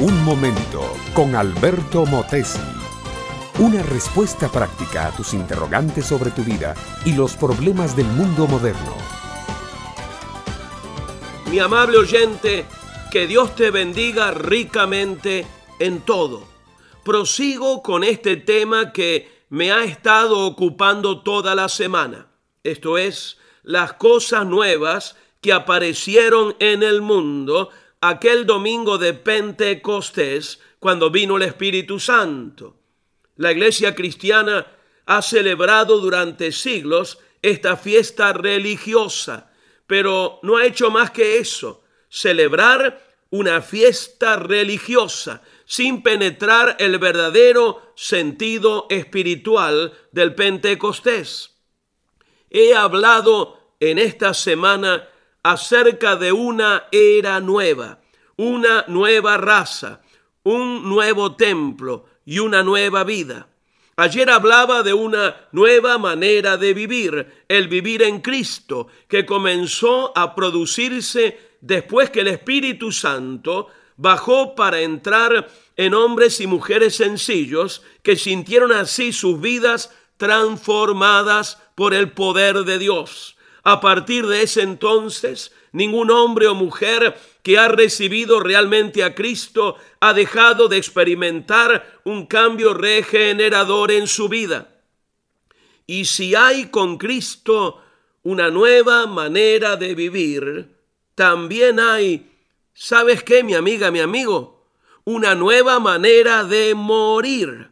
Un momento con Alberto Motesi. Una respuesta práctica a tus interrogantes sobre tu vida y los problemas del mundo moderno. Mi amable oyente, que Dios te bendiga ricamente en todo. Prosigo con este tema que me ha estado ocupando toda la semana. Esto es, las cosas nuevas que aparecieron en el mundo aquel domingo de Pentecostés, cuando vino el Espíritu Santo. La iglesia cristiana ha celebrado durante siglos esta fiesta religiosa, pero no ha hecho más que eso, celebrar una fiesta religiosa sin penetrar el verdadero sentido espiritual del Pentecostés. He hablado en esta semana acerca de una era nueva, una nueva raza, un nuevo templo y una nueva vida. Ayer hablaba de una nueva manera de vivir, el vivir en Cristo, que comenzó a producirse después que el Espíritu Santo bajó para entrar en hombres y mujeres sencillos que sintieron así sus vidas transformadas por el poder de Dios. A partir de ese entonces, ningún hombre o mujer que ha recibido realmente a Cristo ha dejado de experimentar un cambio regenerador en su vida. Y si hay con Cristo una nueva manera de vivir, también hay, ¿sabes qué, mi amiga, mi amigo? Una nueva manera de morir.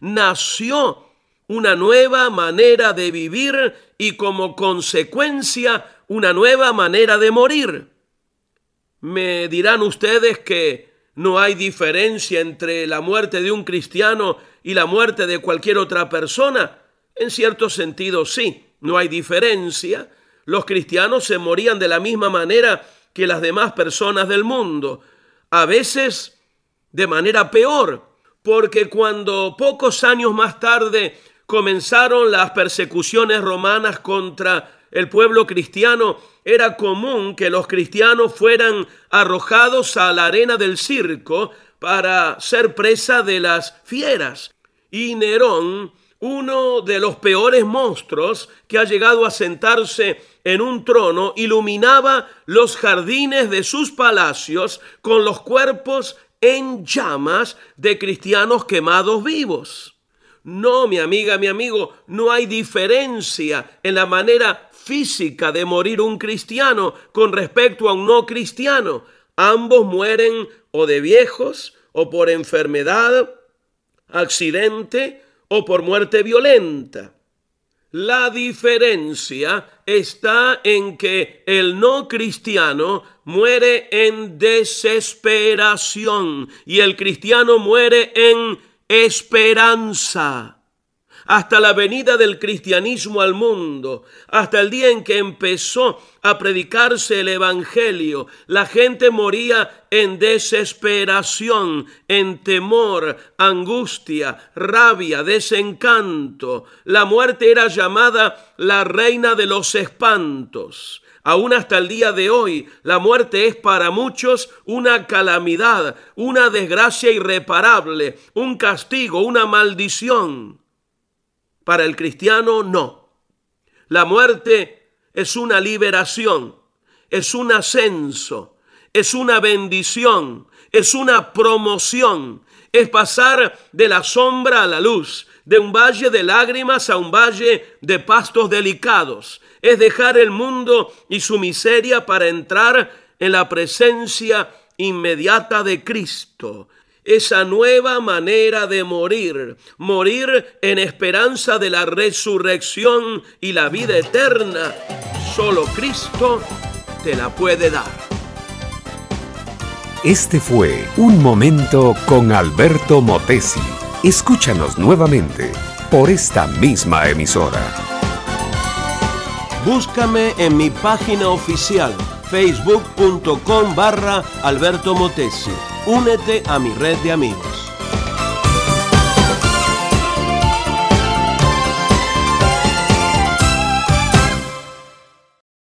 Nació una nueva manera de vivir y como consecuencia una nueva manera de morir. Me dirán ustedes que no hay diferencia entre la muerte de un cristiano y la muerte de cualquier otra persona. En cierto sentido, sí, no hay diferencia. Los cristianos se morían de la misma manera que las demás personas del mundo, a veces de manera peor, porque cuando pocos años más tarde comenzaron las persecuciones romanas contra el pueblo cristiano, era común que los cristianos fueran arrojados a la arena del circo para ser presa de las fieras. Y Nerón, uno de los peores monstruos que ha llegado a sentarse en un trono, iluminaba los jardines de sus palacios con los cuerpos en llamas de cristianos quemados vivos. No, mi amiga, mi amigo, no hay diferencia en la manera física de morir un cristiano con respecto a un no cristiano. Ambos mueren o de viejos o por enfermedad, accidente o por muerte violenta. La diferencia está en que el no cristiano muere en desesperación y el cristiano muere en esperanza. Hasta la venida del cristianismo al mundo, hasta el día en que empezó a predicarse el Evangelio, la gente moría en desesperación, en temor, angustia, rabia, desencanto. La muerte era llamada la reina de los espantos. Aún hasta el día de hoy, la muerte es para muchos una calamidad, una desgracia irreparable, un castigo, una maldición. Para el cristiano, no. La muerte es una liberación, es un ascenso, es una bendición, es una promoción, es pasar de la sombra a la luz, de un valle de lágrimas a un valle de pastos delicados, es dejar el mundo y su miseria para entrar en la presencia inmediata de Cristo. Esa nueva manera de morir, morir en esperanza de la resurrección y la vida eterna, solo Cristo te la puede dar. Este fue Un Momento con Alberto Motesi. Escúchanos nuevamente por esta misma emisora. Búscame en mi página oficial facebook.com barra Alberto Motesi. Únete a mi red de amigos.